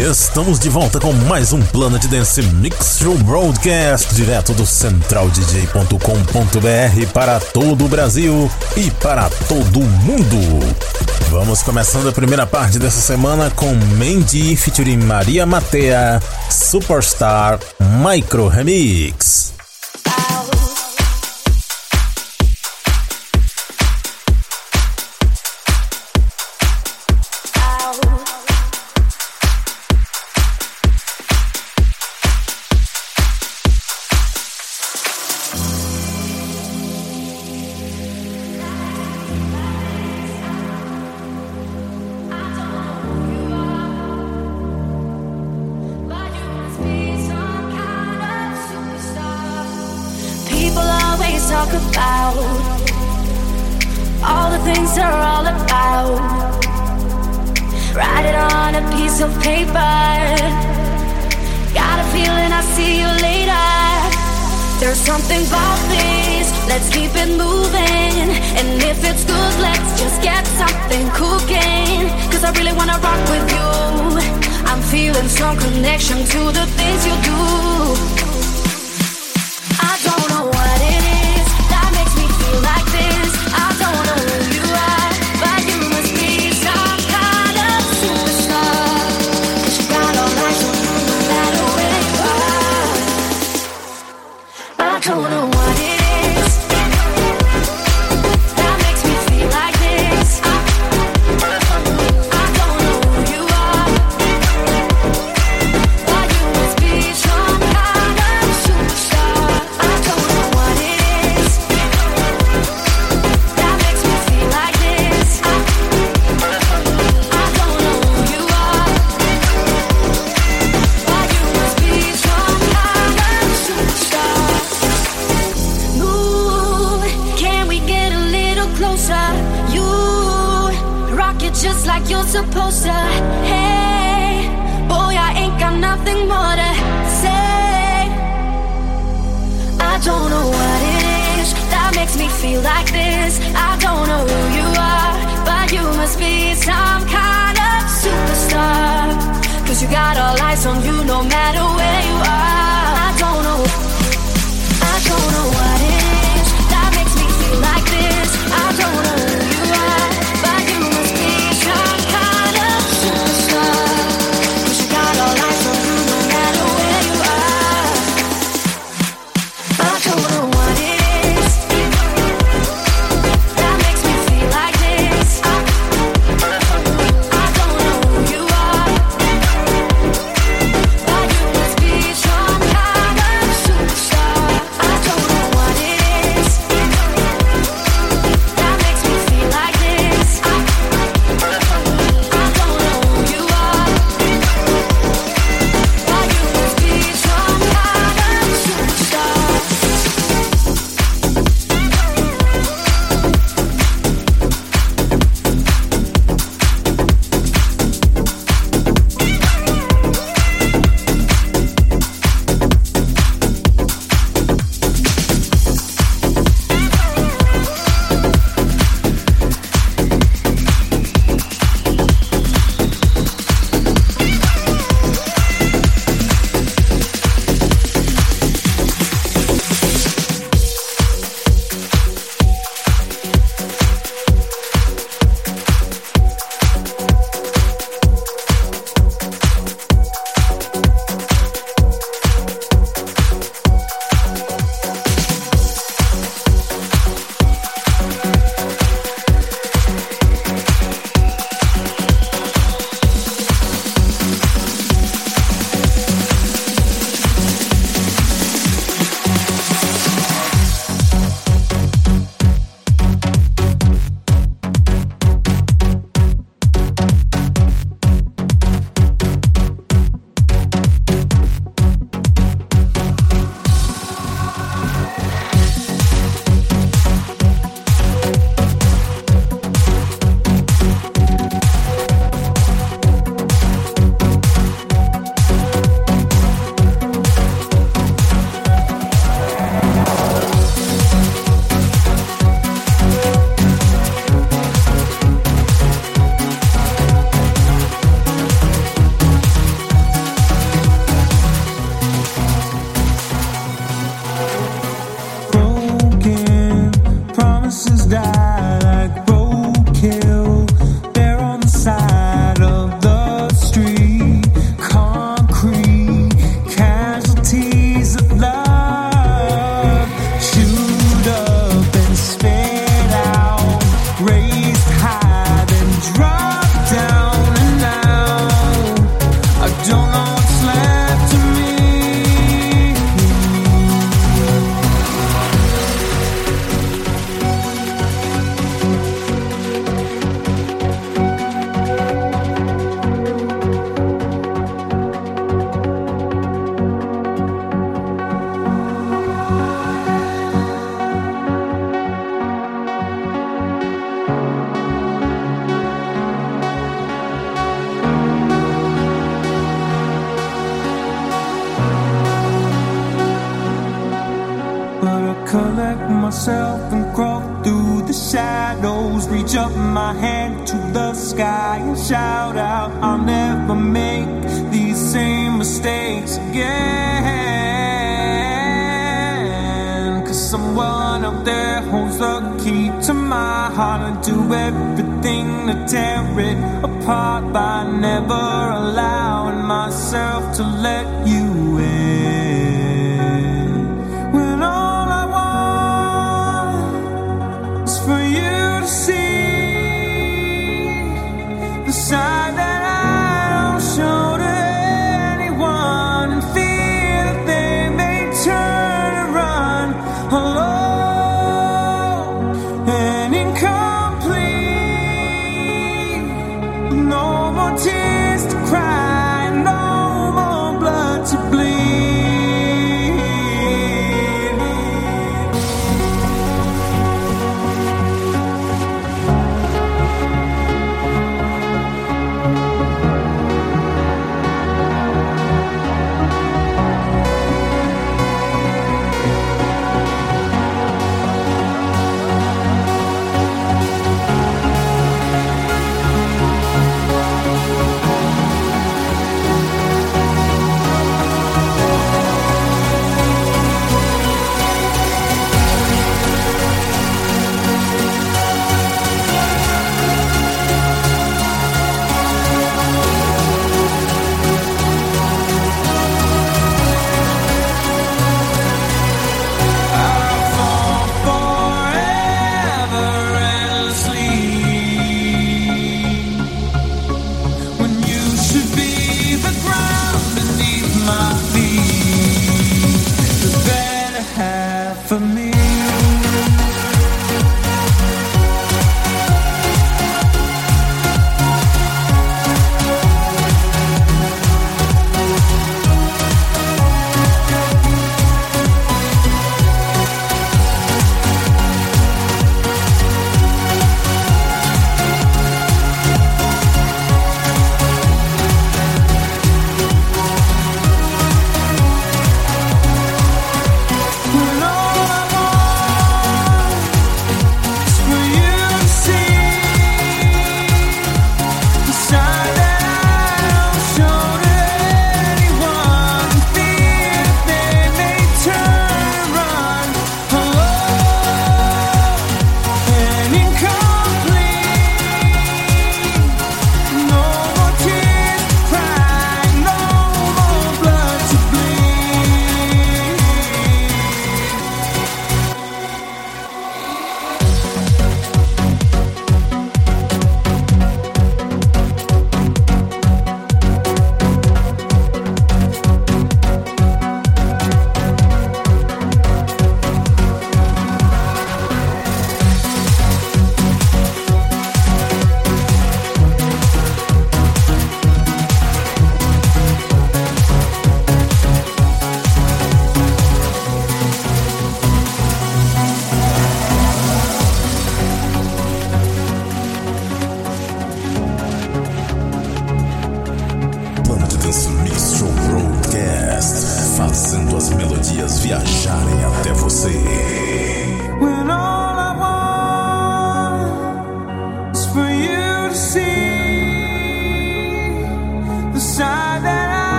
Estamos de volta com mais um Planet Dance Mix Show Broadcast direto do centraldj.com.br para todo o Brasil e para todo o mundo. Vamos começando a primeira parte dessa semana com Mandy featuring Maria Matea, Superstar Micro Remix. Talk about all the things they're all about. Write it on a piece of paper. Got a feeling I'll see you later. There's something about this. Let's keep it moving. And if it's good, let's just get something cooking. Cause I really wanna rock with you. I'm feeling some connection to the things you do. You got all eyes on you no matter where you are. collect myself and crawl through the shadows. Reach up my hand to the sky and shout out, I'll never make these same mistakes again. Cause someone out there holds the key to my heart and do everything to tear it apart by never allowing myself to let you.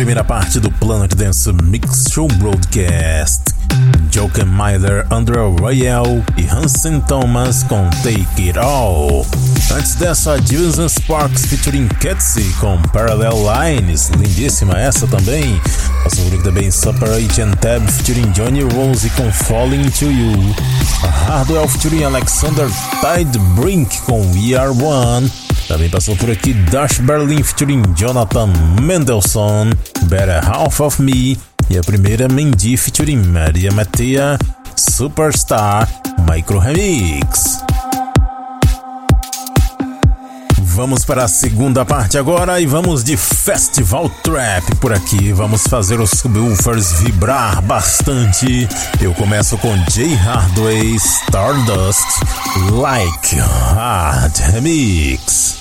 primeira parte do Planet Dance Mix Show Broadcast. Joker Myler, Andrew Royale e Hansen Thomas com Take It All. Antes dessa, Jason Sparks featuring Ketsy com Parallel Lines, lindíssima essa também. Passou por também Separate and Tab featuring Johnny Rose com Falling to You. Hardwell featuring Alexander Tide Brink com We Are One. Também passou por aqui Dash Berlin featuring Jonathan Mendelssohn, Better Half of Me e a primeira Mendy featuring Maria Matea, Superstar Micro Remix. Vamos para a segunda parte agora e vamos de Festival Trap por aqui. Vamos fazer os subwoofers vibrar bastante. Eu começo com Jay Hardway Stardust Like Hard Remix.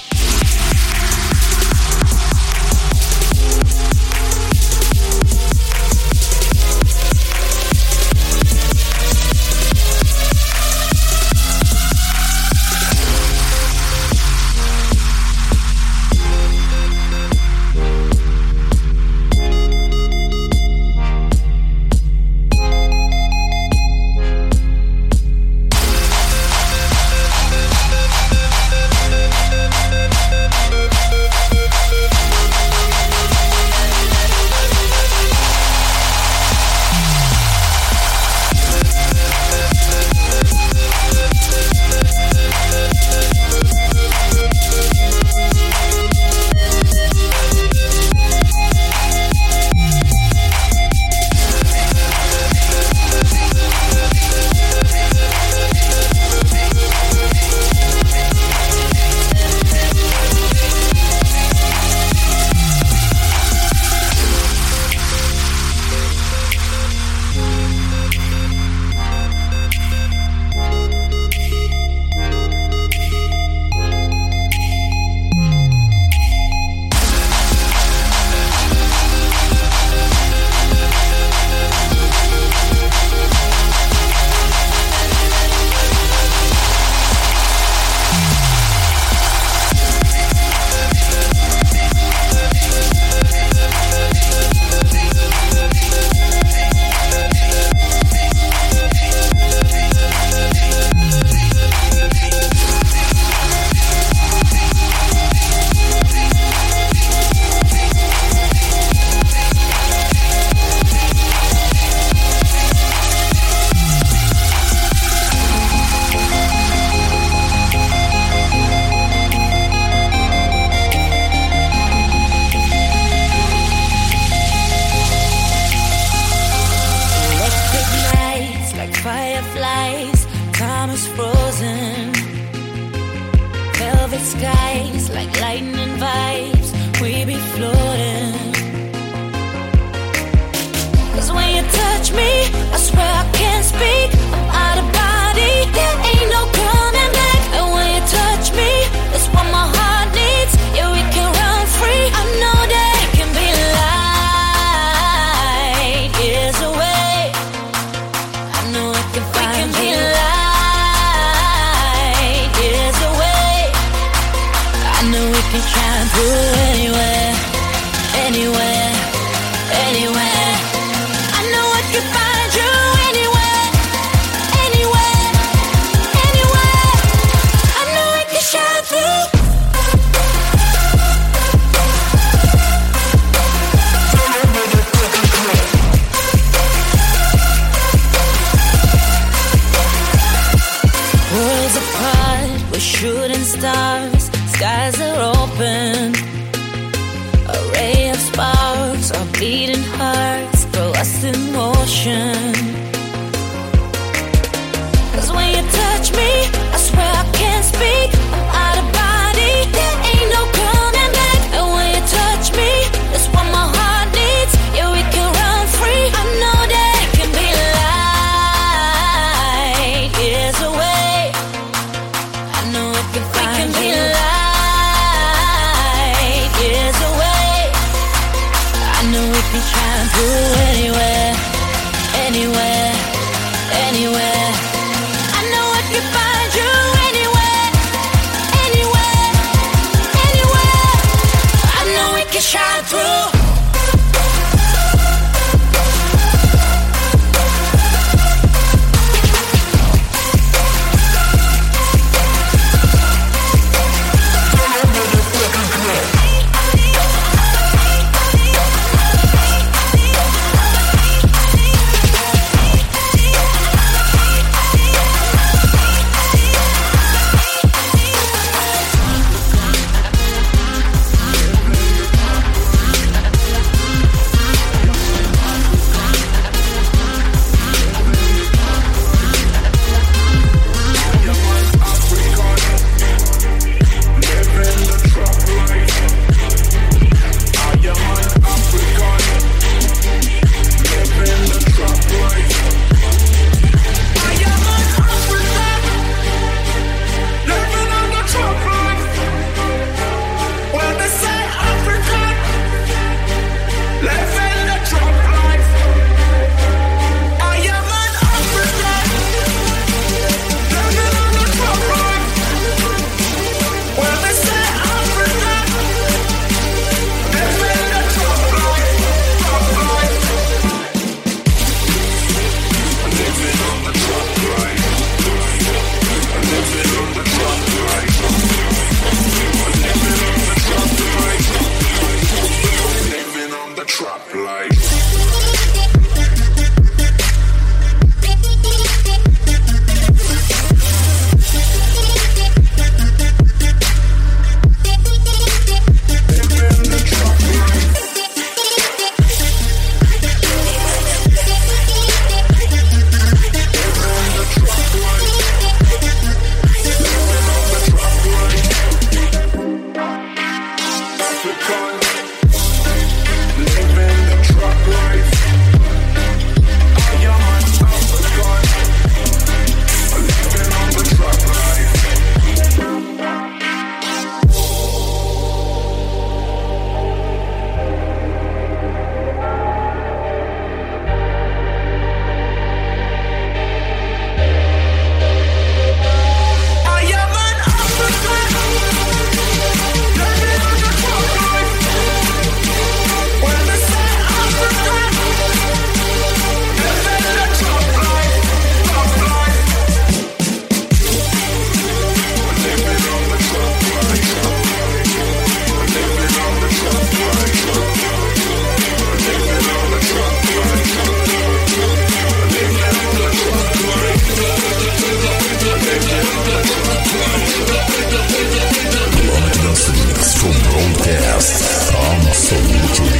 走主题。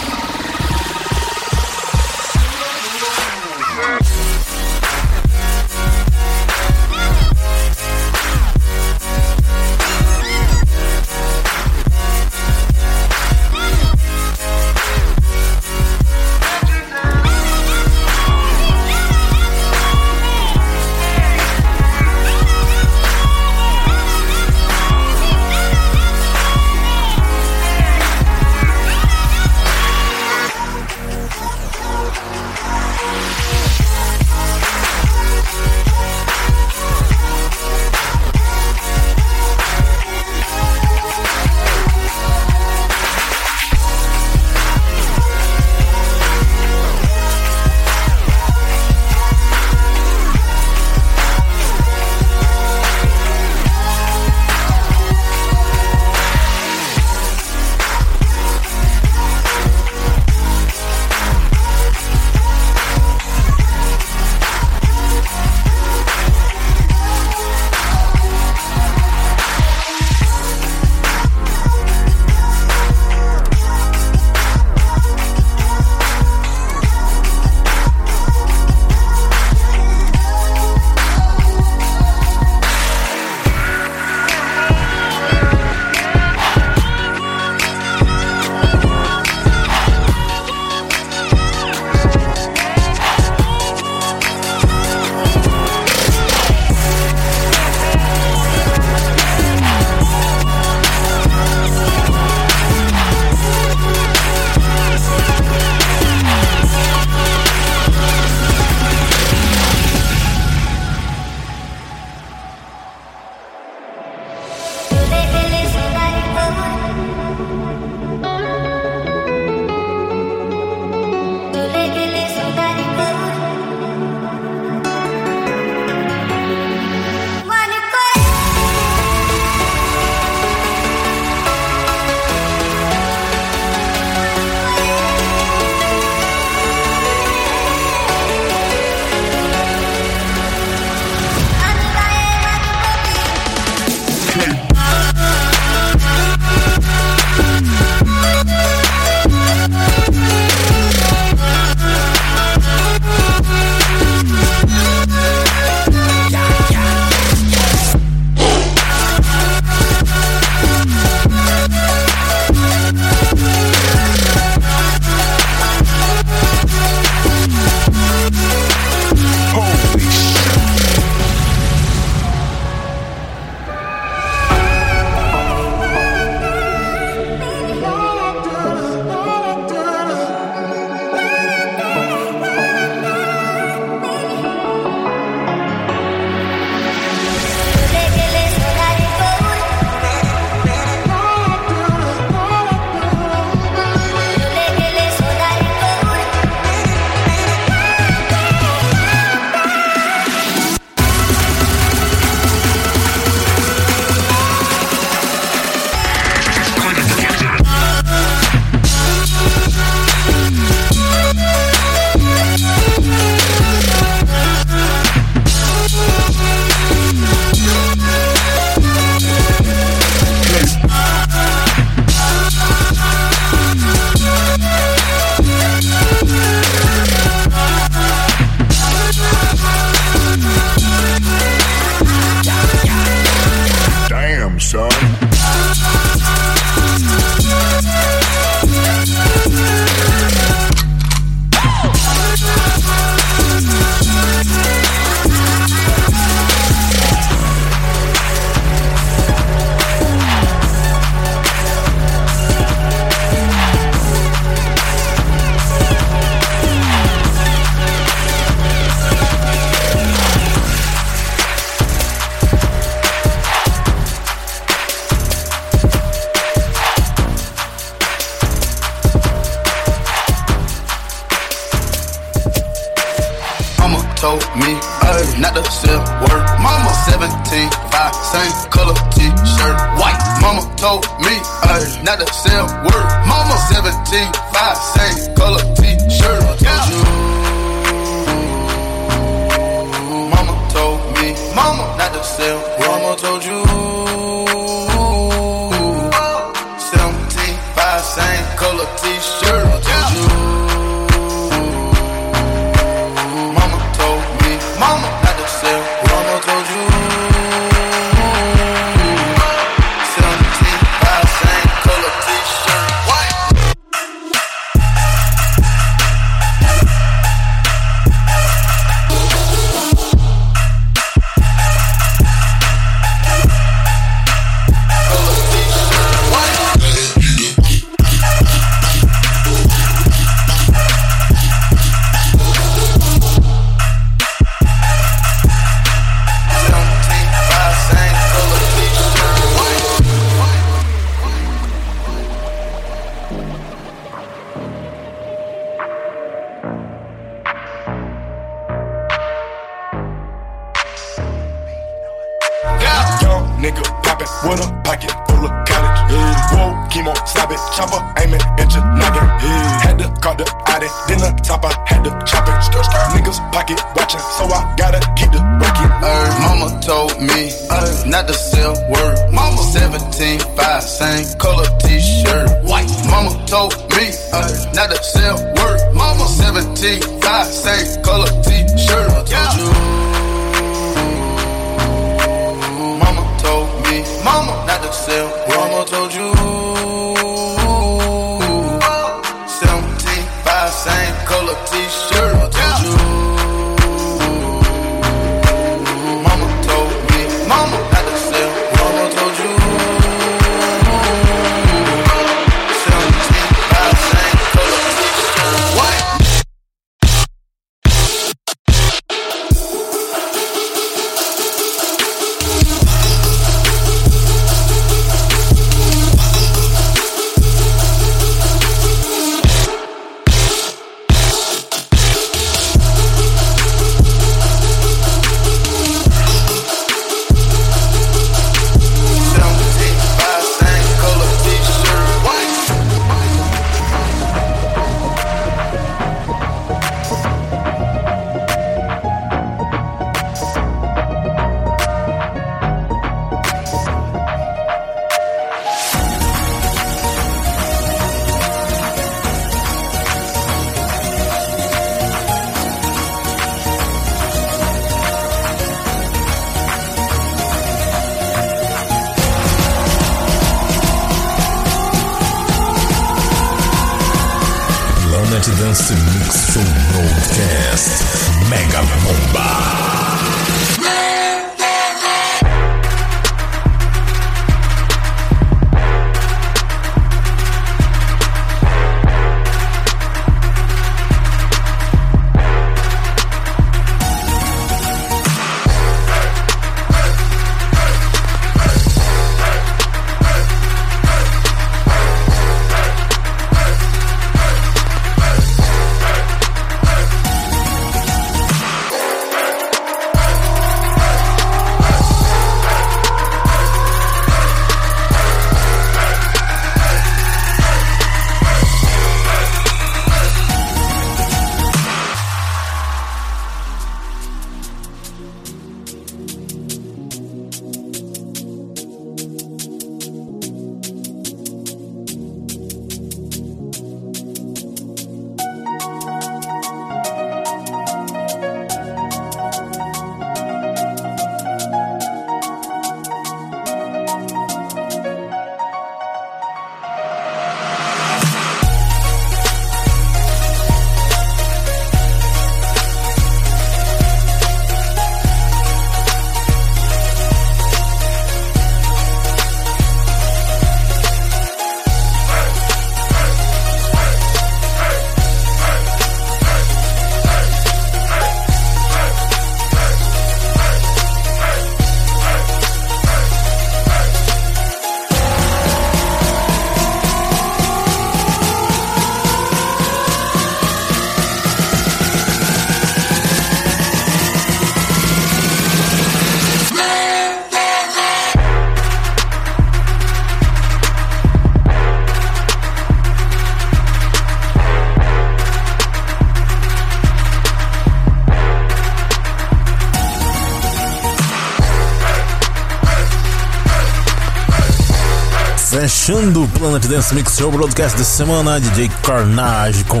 Fechando o Planet Dance Mix Show Broadcast de semana, DJ Carnage com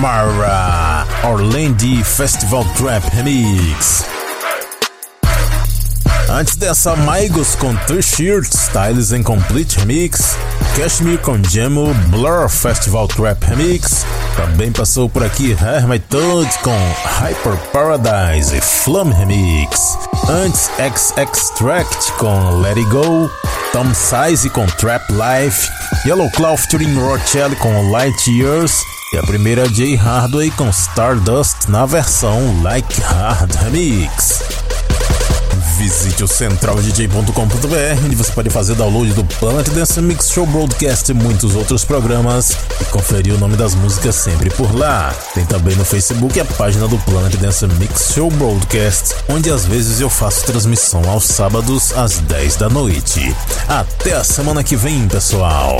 Mara Orlando Festival Trap Remix. Antes dessa, Maigos com T-Shirt Styles and Complete Remix, Cashmere com Jemo Blur Festival Trap Remix, também passou por aqui Hermit Toad com Hyper Paradise e Flum Remix, antes X Extract com Let It Go, Tom Size com Trap Life, Yellow Claw featuring Rochelle com Light Years e a primeira Jay Hardway com Stardust na versão Like Hard Remix. Visite o centraldj.com.br, onde você pode fazer download do Planet Dance Mix Show Broadcast e muitos outros programas e conferir o nome das músicas sempre por lá. Tem também no Facebook a página do Planet Dance Mix Show Broadcast, onde às vezes eu faço transmissão aos sábados às 10 da noite. Até a semana que vem, pessoal!